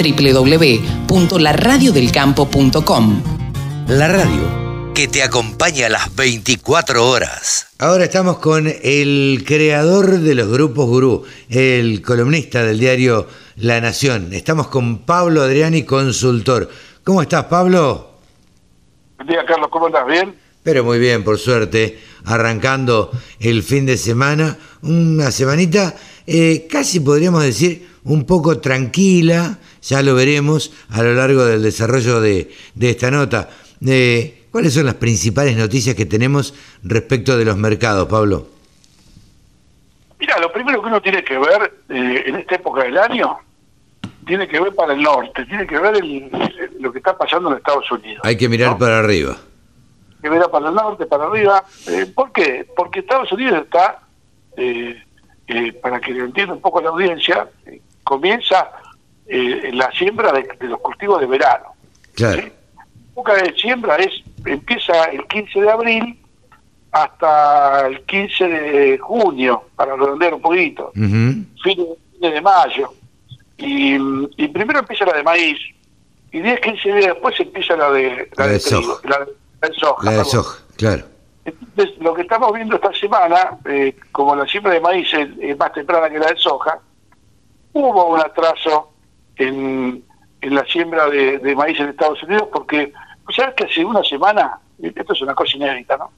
www.laradiodelcampo.com. La radio que te acompaña a las 24 horas. Ahora estamos con el creador de los grupos gurú, el columnista del diario La Nación. Estamos con Pablo Adriani, consultor. ¿Cómo estás, Pablo? Buen día, Carlos. ¿Cómo estás? ¿Bien? Pero muy bien, por suerte, arrancando el fin de semana, una semanita eh, casi podríamos decir un poco tranquila, ya lo veremos a lo largo del desarrollo de, esta nota. Eh, ¿Cuáles son las principales noticias que tenemos respecto de los mercados, Pablo? Mira, lo primero que uno tiene que ver eh, en esta época del año tiene que ver para el norte, tiene que ver lo que está pasando en Estados Unidos. Hay que mirar para arriba que verá para el norte, para arriba. Eh, ¿Por qué? Porque Estados Unidos está, eh, eh, para que lo entienda un poco la audiencia, comienza la siembra de, los cultivos de verano. Claro. La época de siembra es empieza el 15 de abril hasta el 15 de junio, para redondear un poquito, fin, de mayo. Y, primero empieza la de maíz, y 10, 15 días después empieza la de, la, de, trigo, la de soja. La de soja, claro. Entonces, lo que estamos viendo esta semana, eh, como la siembra de maíz es, más temprana que la de soja, hubo un atraso en, en la siembra de, maíz en Estados Unidos porque, ¿sabes que hace una semana, esto es una cosa inédita, ¿no?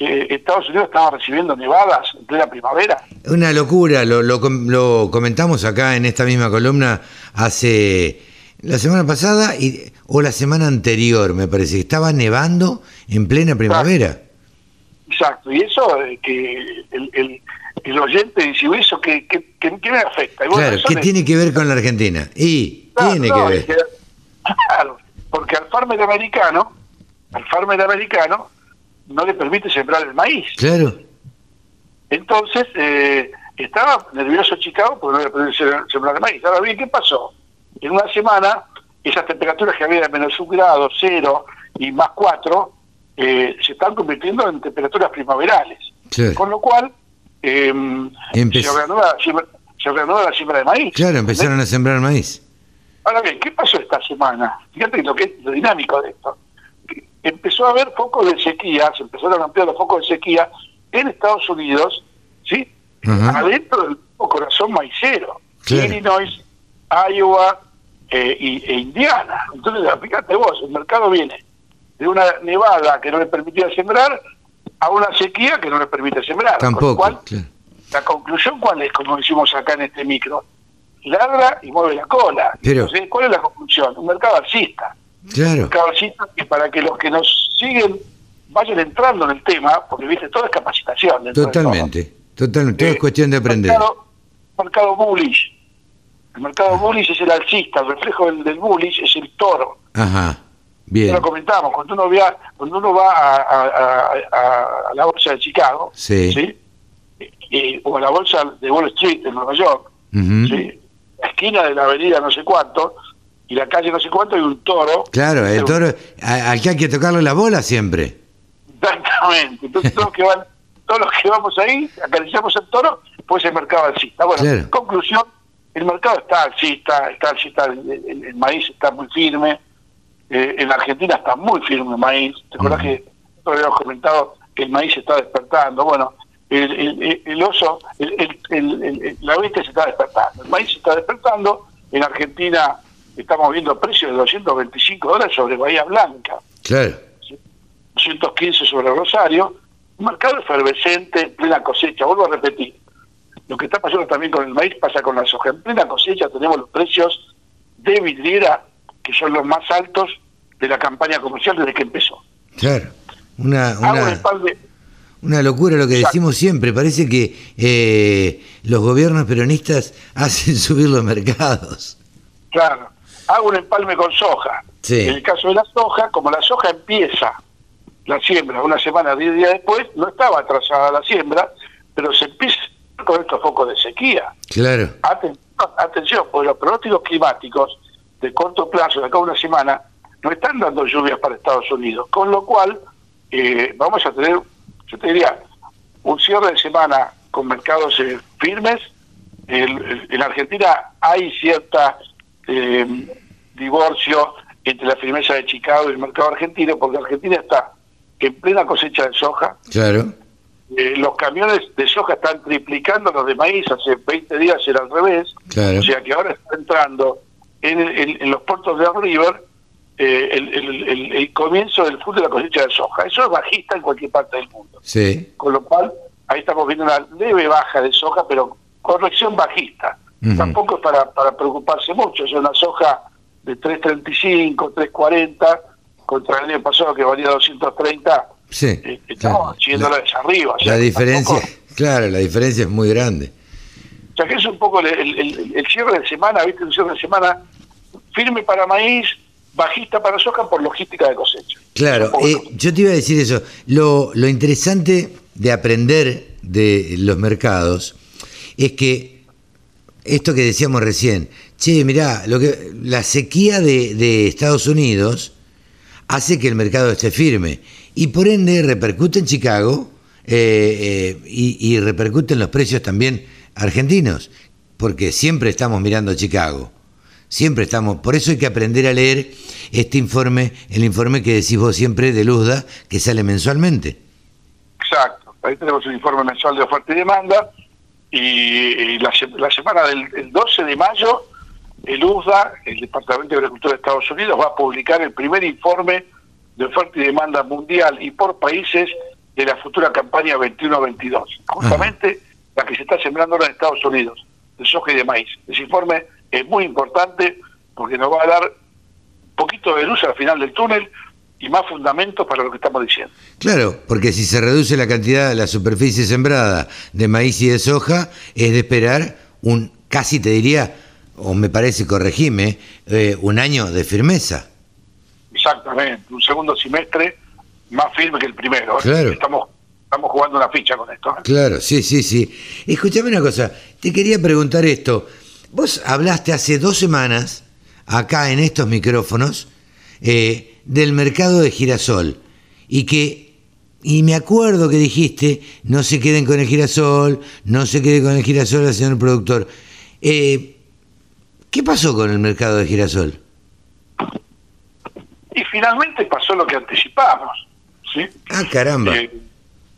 Eh, Estados Unidos estaba recibiendo nevadas en plena primavera. Una locura, lo, lo, lo comentamos acá en esta misma columna hace la semana pasada y, o la semana anterior, me parece, estaba nevando en plena primavera. Exacto, y eso eh, que el, el, oyente dice, ¿eso qué, qué, qué, me afecta? claro, ¿qué tiene que ver con la Argentina? Y tiene que ver. claro, porque al farmer americano, al farmer americano, no le permite sembrar el maíz. Claro. Entonces, eh, estaba nervioso Chicago porque no le permite sembrar el maíz. Ahora bien, ¿qué pasó? en una semana esas temperaturas que había de menos un grado, cero y más cuatro, eh, se están convirtiendo en temperaturas primaverales. Con lo cual, eh, se, reanuda, la siembra de maíz. Claro, empezaron a sembrar maíz. Ahora bien, ¿qué pasó esta semana? Fíjate lo, que es, lo dinámico de esto. Empezó a haber focos de sequía, se empezaron a ampliar los focos de sequía en Estados Unidos, ¿sí? Adentro del corazón maicero. Illinois, Iowa, eh, y, e Indiana. Entonces, fíjate vos, el mercado viene de una nevada que no le permitía sembrar a una sequía que no le permite sembrar. Tampoco. La conclusión, ¿cuál es? Como decimos acá en este micro, ladra y mueve la cola. ¿Cuál es la conclusión? Un mercado alcista. Claro. Un mercado alcista y para que los que nos siguen vayan entrando en el tema, porque viste, todo es capacitación. Totalmente, totalmente, todo es eh, cuestión de aprender. Mercado, mercado bullish el mercado bullish es el alcista, el reflejo del, del bullish es el toro. Ajá. Bien. lo comentamos, cuando uno, vea, cuando uno va a, la bolsa de Chicago, sí. o a la bolsa de Wall Street en Nueva York, la esquina de la avenida no sé cuánto, y la calle no sé cuánto, hay un toro. Claro, el toro al que hay que tocarle la bola siempre. Exactamente. Entonces todos, que van, todos los que vamos ahí, acariciamos el toro, pues el mercado alcista. Bueno, conclusión, el mercado está alcista, está alcista, el, maíz está muy firme, eh, en Argentina está muy firme el maíz, ¿te acuerdas que habíamos comentado que el maíz se está despertando? Bueno, el, oso, la bestia se está despertando, el maíz se está despertando, en Argentina estamos viendo precios de 225 dólares sobre Bahía Blanca, claro. 215 sobre Rosario, un mercado efervescente, plena cosecha, vuelvo a repetir, lo que está pasando también con el maíz pasa con la soja. En plena cosecha tenemos los precios de vidriera que son los más altos de la campaña comercial desde que empezó. Claro, una, una, locura lo que decimos siempre. Parece que eh, los gobiernos peronistas hacen subir los mercados. Claro, hago un empalme con soja. En el caso de la soja, como la soja empieza la siembra una semana, diez días después, no estaba atrasada la siembra, pero se empieza con estos focos de sequía. Claro. Atención, porque los pronósticos climáticos de corto plazo, de acá a una semana, no están dando lluvias para Estados Unidos. Con lo cual, eh, vamos a tener, yo te diría, un cierre de semana con mercados eh, firmes. en Argentina hay cierta eh, divorcio entre la firmeza de Chicago y el mercado argentino, porque Argentina está en plena cosecha de soja. Claro. Eh, los camiones de soja están triplicando los de maíz, hace 20 días era al revés. O sea que ahora está entrando en, los puertos de River eh, el, comienzo del full de la cosecha de soja. Eso es bajista en cualquier parte del mundo. Sí. Con lo cual, ahí estamos viendo una leve baja de soja, pero corrección bajista. Tampoco es para, para preocuparse mucho, es una soja de 3.35, 3.40, contra el año pasado que valía 230. Sí, eh, estamos claro. arriba. la diferencia, claro, la diferencia es muy grande. O sea que es un poco el, cierre de semana, ¿viste? El cierre de semana firme para maíz, bajista para soja por logística de cosecha. Claro, eh, yo te iba a decir eso. Lo, lo interesante de aprender de los mercados es que esto que decíamos recién, che, mirá, lo que, la sequía de, Estados Unidos hace que el mercado esté firme y por ende repercute en Chicago eh, eh, y, repercute en los precios también argentinos, porque siempre estamos mirando a Chicago. Siempre estamos, por eso hay que aprender a leer este informe, el informe que decís vos siempre de Luzda, que sale mensualmente. Exacto, ahí tenemos el informe mensual de oferta y demanda, y, la, semana del 12 de mayo, el USDA, el Departamento de Agricultura de Estados Unidos, va a publicar el primer informe de oferta y demanda mundial y por países de la futura campaña 21-22, justamente la que se está sembrando ahora en Estados Unidos, de soja y de maíz. Ese informe es muy importante porque nos va a dar un poquito de luz al final del túnel y más fundamentos para lo que estamos diciendo. Claro, porque si se reduce la cantidad de la superficie sembrada de maíz y de soja, es de esperar un, casi te diría, o me parece, corregime, eh, un año de firmeza. Exactamente, un segundo semestre más firme que el primero. ¿eh? Claro. Estamos, estamos jugando una ficha con esto. ¿eh? Claro, sí, sí, sí. Escúchame una cosa, te quería preguntar esto. Vos hablaste hace dos semanas, acá en estos micrófonos, eh, del mercado de girasol y que y me acuerdo que dijiste no se queden con el girasol, no se quede con el girasol, señor productor. Eh, ¿Qué pasó con el mercado de girasol? Y finalmente pasó lo que anticipamos, ¿sí? Ah, caramba. Eh,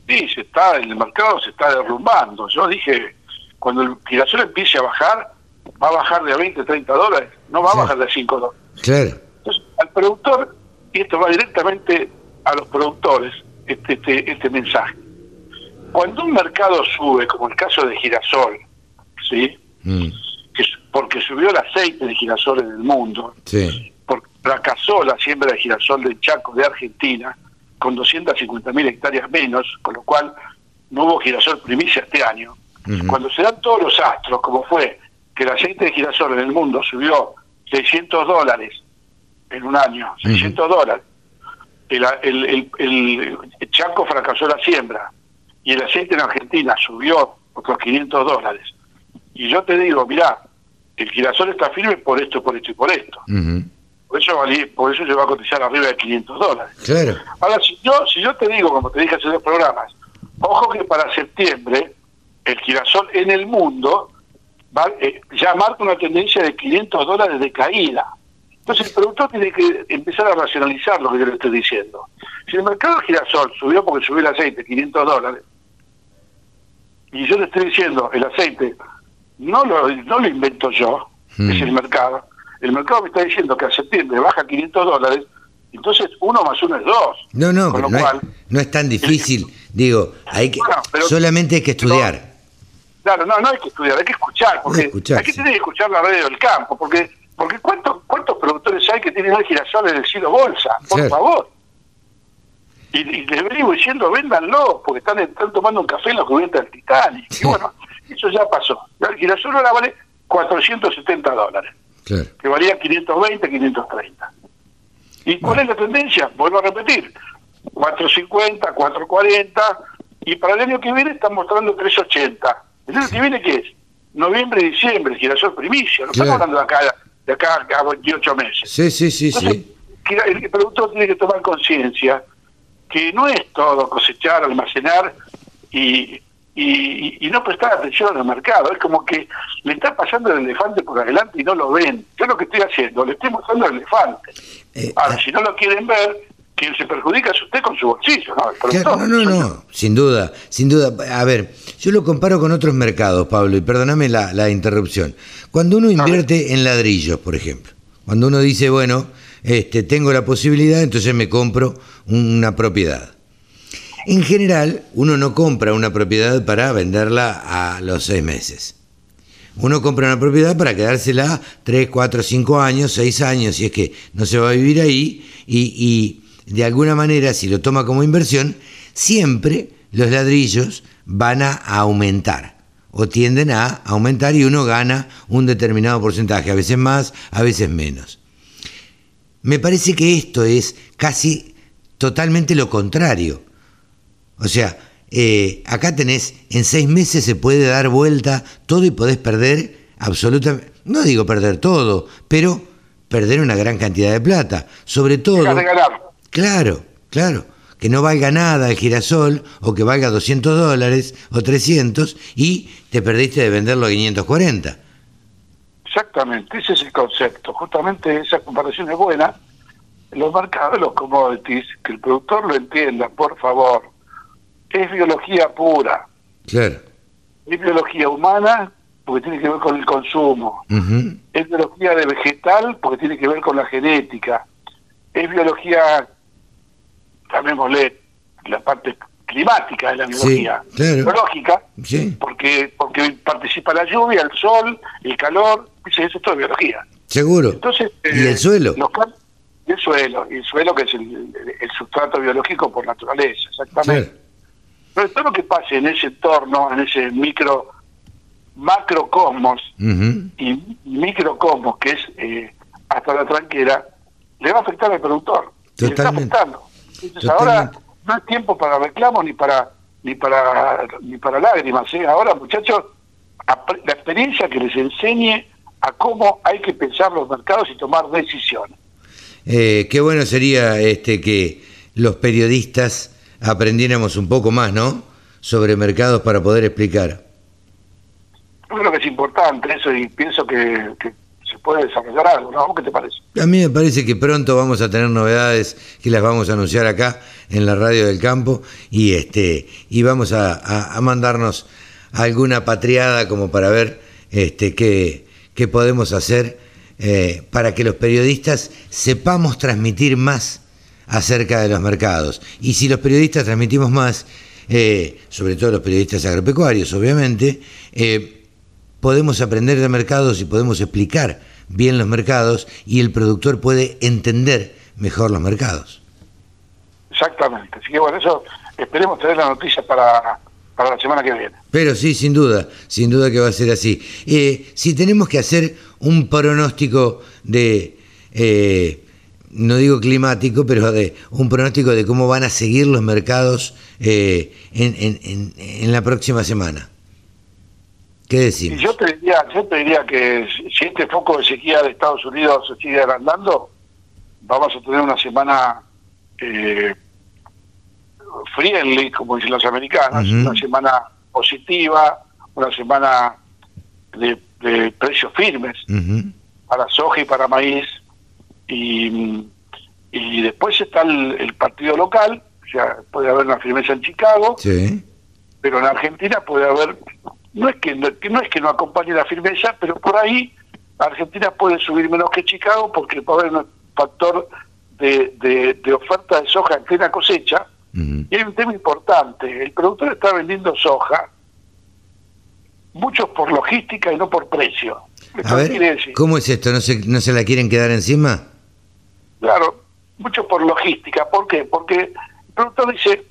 sí, se está, el mercado se está derrumbando. Yo dije, cuando el girasol empiece a bajar, va a bajar de 20, 30 dólares, no va a bajar de 5 dólares. Claro. Entonces, al productor y esto va directamente a los productores, este, este, este mensaje. Cuando un mercado sube, como el caso de girasol, ¿sí? Mm. Que, porque subió el aceite de girasol en el mundo, sí. porque fracasó la siembra de girasol de Chaco de Argentina, con 250.000 hectáreas menos, con lo cual no hubo girasol primicia este año. Cuando se dan todos los astros, como fue que el aceite de girasol en el mundo subió 600 dólares en un año, 600 dólares. El, el, el, Chaco fracasó la siembra y el aceite en Argentina subió otros 500 dólares. Y yo te digo, mirá, el girasol está firme por esto, por esto y por esto. Por eso por eso se va a cotizar arriba de 500 dólares. Claro. Ahora, si yo, si yo te digo, como te dije hace dos programas, ojo que para septiembre el girasol en el mundo ya marca una tendencia de 500 dólares de caída. Entonces el productor tiene que empezar a racionalizar lo que yo le estoy diciendo. Si el mercado de girasol subió porque subió el aceite 500 dólares, y yo le estoy diciendo, el aceite no lo, no lo invento yo, hmm. es el mercado. El mercado me está diciendo que a septiembre baja 500 dólares, entonces uno más uno es dos. No, no, no, es, tan difícil. Digo, hay que, solamente hay que estudiar. Claro, no, no hay que estudiar, hay que escuchar, porque hay, que tener que escuchar la radio del campo, porque porque ¿cuántos, cuántos productores hay que tienen el girasol en el cielo bolsa? Por favor. Y, y, les venimos diciendo, véndanlo, porque están, están tomando un café en la cubierta del Titanic. Y bueno, eso ya pasó. El girasol ahora vale 470 dólares. Que valía 520, 530. ¿Y cuál es la tendencia? Vuelvo a repetir. 450, 440, y para el año que viene están mostrando 380. ¿El año que viene qué es? Noviembre diciembre, girasol primicio. No estamos hablando de acá de acá a 28 meses. Sí, sí, sí, sí. El productor tiene que tomar conciencia que no es todo cosechar, almacenar y, y, no prestar atención al mercado. Es como que le está pasando el elefante por adelante y no lo ven. Yo lo que estoy haciendo, le estoy mostrando el elefante. Eh, Ahora, ah. si no lo quieren ver, quien se perjudica es usted con su bolsillo, ¿no? no, no, no, sin duda, sin duda. A ver, yo lo comparo con otros mercados, Pablo, y perdóname la, la interrupción. Cuando uno invierte en ladrillos, por ejemplo, cuando uno dice, bueno, este, tengo la posibilidad, entonces me compro una propiedad. En general, uno no compra una propiedad para venderla a los seis meses. Uno compra una propiedad para quedársela tres, cuatro, cinco años, seis años, si es que no se va a vivir ahí, y, de alguna manera, si lo toma como inversión, siempre los ladrillos van a aumentar o tienden a aumentar y uno gana un determinado porcentaje, a veces más, a veces menos. Me parece que esto es casi totalmente lo contrario. O sea, eh, acá tenés, en seis meses se puede dar vuelta todo y podés perder absolutamente, no digo perder todo, pero perder una gran cantidad de plata. Sobre todo... Claro, claro. Que no valga nada el girasol o que valga 200 dólares o 300 y te perdiste de venderlo a 540. Exactamente, ese es el concepto. Justamente esa comparación es buena. Los mercados, los commodities, que el productor lo entienda, por favor. Es biología pura. Claro. Es biología humana porque tiene que ver con el consumo. Es biología de vegetal porque tiene que ver con la genética. Es biología, llamémosle, la parte climática de la biología, biológica, porque porque participa la lluvia, el sol, el calor, eso es todo biología. Seguro. Entonces, ¿Y el eh, suelo? el suelo, y el suelo que es el, sustrato biológico por naturaleza, exactamente. Pero todo lo que pase en ese entorno, en ese micro, macrocosmos y microcosmos, que es eh, hasta la tranquera, le va a afectar al productor. Le está afectando. Entonces ahora no es tiempo para reclamos ni para ni para ni para lágrimas. ¿eh? Ahora, muchachos, la experiencia que les enseñe a cómo hay que pensar los mercados y tomar decisiones. Eh, qué bueno sería este que los periodistas aprendiéramos un poco más, ¿no? Sobre mercados para poder explicar. Yo creo que es importante eso y pienso que, puede desarrollar algo, ¿no? ¿Qué te parece? A mí me parece que pronto vamos a tener novedades que las vamos a anunciar acá en la radio del campo y este y vamos a, mandarnos alguna patriada como para ver este qué, qué podemos hacer eh, para que los periodistas sepamos transmitir más acerca de los mercados. Y si los periodistas transmitimos más, eh, sobre todo los periodistas agropecuarios, obviamente, eh, podemos aprender de mercados y podemos explicar bien los mercados y el productor puede entender mejor los mercados. Exactamente. Así que bueno, eso esperemos tener la noticia para, para la semana que viene. Pero sí, sin duda, sin duda que va a ser así. Eh, si tenemos que hacer un pronóstico de, eh, no digo climático, pero de un pronóstico de cómo van a seguir los mercados eh, en, en, en la próxima semana. ¿Qué decimos? Yo te diría, yo te diría que si este foco de sequía de Estados Unidos se sigue agrandando, vamos a tener una semana eh, friendly, como dicen los americanos, una semana positiva, una semana de, precios firmes para soja y para maíz. Y, y después está el, partido local, o sea, puede haber una firmeza en Chicago, pero en Argentina puede haber no es que no, es que no acompañe la firmeza, pero por ahí Argentina puede subir menos que Chicago porque puede haber un factor de, de, oferta de soja en plena cosecha. Y hay un tema importante, el productor está vendiendo soja, muchos por logística y no por precio. A ver, ¿cómo es esto? ¿No se, ¿No se la quieren quedar encima? Claro, mucho por logística. ¿Por qué? Porque el productor dice,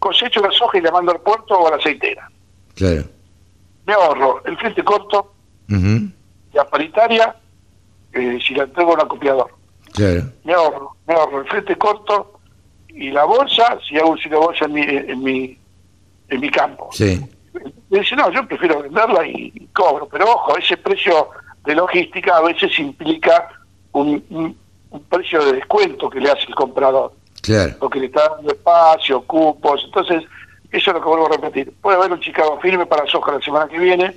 cosecho la soja y la mando al puerto o a la aceitera. Claro me ahorro el frente corto, la paritaria, eh, si la entrego a un acopiador. Me ahorro, me ahorro el frente corto y la bolsa, si hago un sitio bolsa en mi, en mi, en mi campo. Sí. Me dice, no, yo prefiero venderla y, cobro, pero ojo, ese precio de logística a veces implica un, un, precio de descuento que le hace el comprador. Claro. Porque le está dando espacio, cupos, entonces Eso es lo que vuelvo a repetir. Puede haber un Chicago firme para soja la semana que viene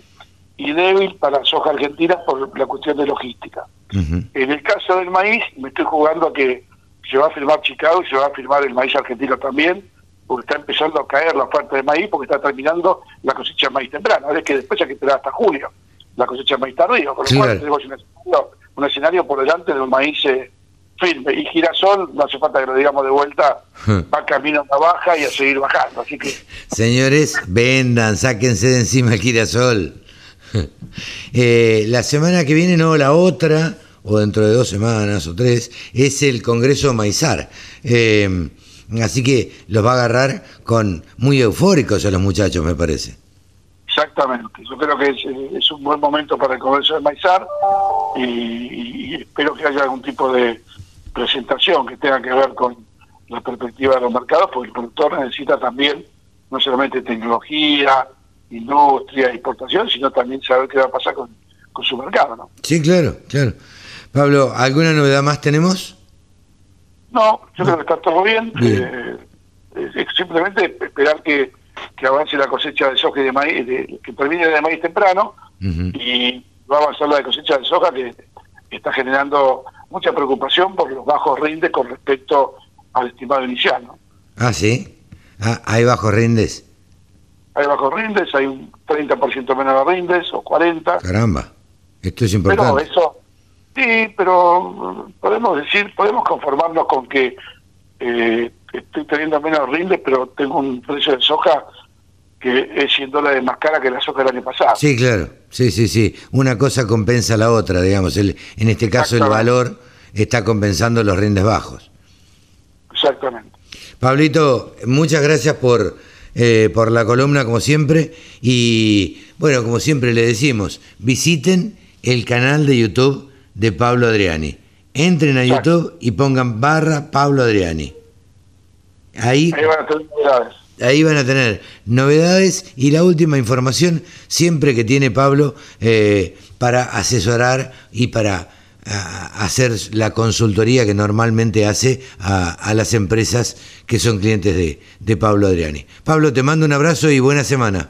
y débil para soja argentina por la cuestión de logística. En el caso del maíz, me estoy jugando a que se va a firmar Chicago y se va a firmar el maíz argentino también, porque está empezando a caer la oferta de maíz, porque está terminando la cosecha de maíz temprano. Es que después hay que esperar hasta julio la cosecha de maíz tardío, con lo cual tenemos un escenario, por delante de un maíz eh, firme. Y girasol, no hace falta que lo digamos de vuelta, va camino a baja y a seguir bajando. Así que. Señores, vendan, sáquense de encima el girasol. Eh, la semana que viene, no, la otra, o dentro de dos semanas o tres, es el Congreso Maizar. Eh, así que los va a agarrar con muy eufóricos a los muchachos, me parece. Exactamente, yo creo que es, un buen momento para el Congreso de Maizar y espero que haya algún tipo de, presentación que tenga que ver con la perspectiva de los mercados, porque el productor necesita también no solamente tecnología, industria, exportación, sino también saber qué va a pasar con, su mercado. ¿no? Sí, claro, claro. Pablo, ¿alguna novedad más tenemos? No, yo creo que está todo bien. Eh, simplemente esperar que, avance la cosecha de soja y de maíz, que termine de maíz temprano, y va a avanzar la de cosecha de soja que está generando mucha preocupación por los bajos rindes con respecto al estimado inicial. ¿no? Ah, sí. Ah, ¿Hay bajos rindes? Hay bajos rindes, hay un 30% menos de rindes o 40%. Caramba, esto es importante. Pero eso, sí, pero podemos decir, podemos conformarnos con que eh, estoy teniendo menos rindes, pero tengo un precio de soja que es 100 dólares más cara que la soja del año pasado. Sí, claro. Sí, sí, sí. Una cosa compensa la otra, digamos. El, en este caso el valor está compensando los rindes bajos. Exactamente. Pablito, muchas gracias por, eh, por la columna, como siempre. Y bueno, como siempre le decimos, visiten el canal de YouTube de Pablo Adriani. Entren a YouTube y pongan barra Pablo Adriani. Ahí, Ahí van a tener novedades ahí van a tener novedades y la última información siempre que tiene Pablo eh, para asesorar y para hacer la consultoría que normalmente hace a, las empresas que son clientes de, de, Pablo Adriani. Pablo, te mando un abrazo y buena semana.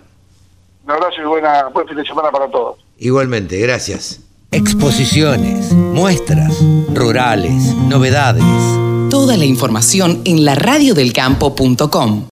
Un abrazo y buena, buen fin de semana para todos. Igualmente, gracias. Exposiciones, muestras, rurales, novedades. Toda la información en laradiodelcampo.com.